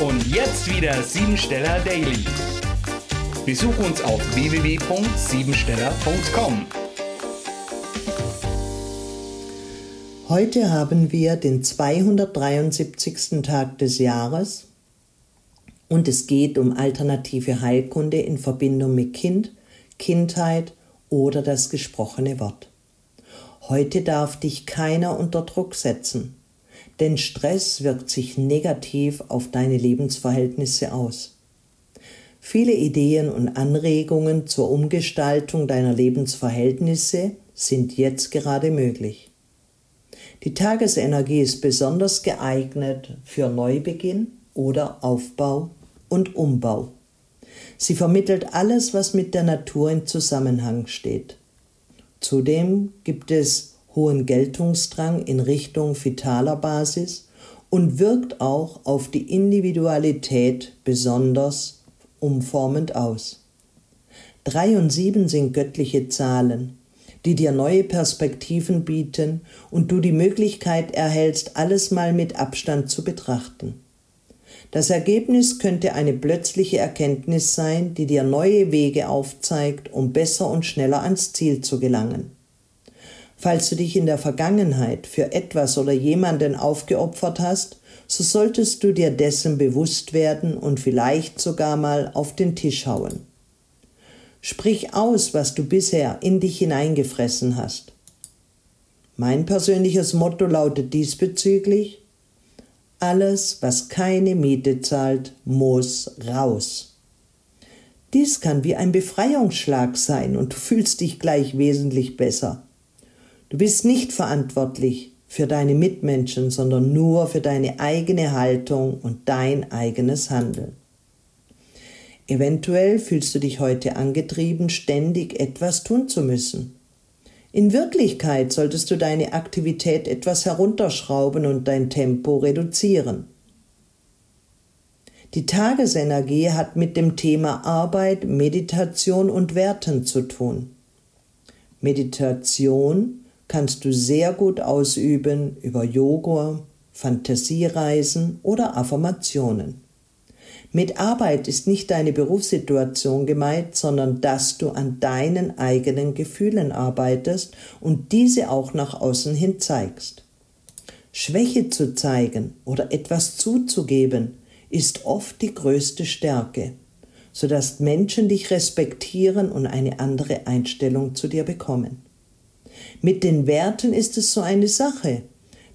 Und jetzt wieder Siebensteller Daily. Besuch uns auf www.siebensteller.com. Heute haben wir den 273. Tag des Jahres und es geht um alternative Heilkunde in Verbindung mit Kind, Kindheit oder das gesprochene Wort. Heute darf dich keiner unter Druck setzen, denn Stress wirkt sich negativ auf deine Lebensverhältnisse aus. Viele Ideen und Anregungen zur Umgestaltung deiner Lebensverhältnisse sind jetzt gerade möglich. Die Tagesenergie ist besonders geeignet für Neubeginn oder Aufbau und Umbau. Sie vermittelt alles, was mit der Natur in Zusammenhang steht. Zudem gibt es hohen Geltungsdrang in Richtung vitaler Basis und wirkt auch auf die Individualität besonders umformend aus. Drei und sieben sind göttliche Zahlen die dir neue Perspektiven bieten und du die Möglichkeit erhältst, alles mal mit Abstand zu betrachten. Das Ergebnis könnte eine plötzliche Erkenntnis sein, die dir neue Wege aufzeigt, um besser und schneller ans Ziel zu gelangen. Falls du dich in der Vergangenheit für etwas oder jemanden aufgeopfert hast, so solltest du dir dessen bewusst werden und vielleicht sogar mal auf den Tisch hauen. Sprich aus, was du bisher in dich hineingefressen hast. Mein persönliches Motto lautet diesbezüglich, alles, was keine Miete zahlt, muss raus. Dies kann wie ein Befreiungsschlag sein und du fühlst dich gleich wesentlich besser. Du bist nicht verantwortlich für deine Mitmenschen, sondern nur für deine eigene Haltung und dein eigenes Handeln. Eventuell fühlst du dich heute angetrieben, ständig etwas tun zu müssen. In Wirklichkeit solltest du deine Aktivität etwas herunterschrauben und dein Tempo reduzieren. Die Tagesenergie hat mit dem Thema Arbeit, Meditation und Werten zu tun. Meditation kannst du sehr gut ausüben über Yoga, Fantasiereisen oder Affirmationen. Mit Arbeit ist nicht deine Berufssituation gemeint, sondern dass du an deinen eigenen Gefühlen arbeitest und diese auch nach außen hin zeigst. Schwäche zu zeigen oder etwas zuzugeben ist oft die größte Stärke, sodass Menschen dich respektieren und eine andere Einstellung zu dir bekommen. Mit den Werten ist es so eine Sache,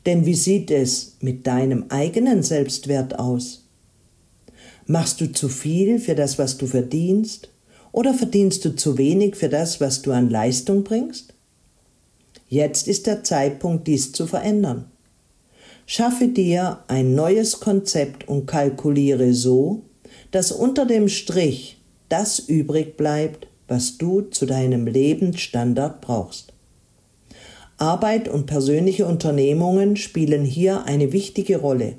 denn wie sieht es mit deinem eigenen Selbstwert aus? Machst du zu viel für das, was du verdienst? Oder verdienst du zu wenig für das, was du an Leistung bringst? Jetzt ist der Zeitpunkt, dies zu verändern. Schaffe dir ein neues Konzept und kalkuliere so, dass unter dem Strich das übrig bleibt, was du zu deinem Lebensstandard brauchst. Arbeit und persönliche Unternehmungen spielen hier eine wichtige Rolle.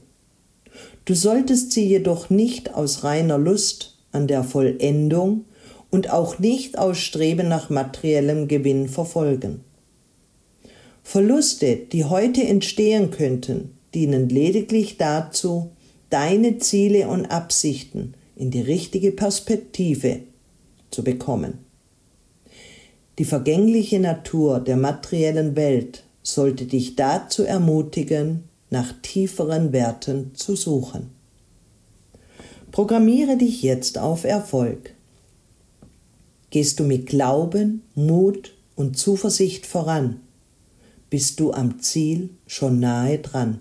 Du solltest sie jedoch nicht aus reiner Lust an der Vollendung und auch nicht aus Streben nach materiellem Gewinn verfolgen. Verluste, die heute entstehen könnten, dienen lediglich dazu, deine Ziele und Absichten in die richtige Perspektive zu bekommen. Die vergängliche Natur der materiellen Welt sollte dich dazu ermutigen, nach tieferen Werten zu suchen. Programmiere dich jetzt auf Erfolg. Gehst du mit Glauben, Mut und Zuversicht voran, bist du am Ziel schon nahe dran.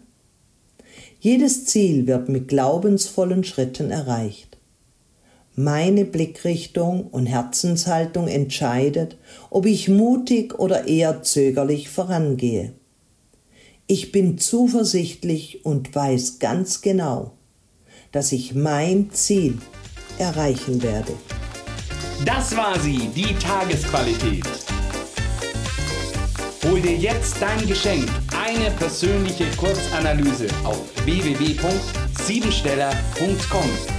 Jedes Ziel wird mit glaubensvollen Schritten erreicht. Meine Blickrichtung und Herzenshaltung entscheidet, ob ich mutig oder eher zögerlich vorangehe. Ich bin zuversichtlich und weiß ganz genau, dass ich mein Ziel erreichen werde. Das war sie, die Tagesqualität. Hol dir jetzt dein Geschenk, eine persönliche Kurzanalyse auf www.siebensteller.com.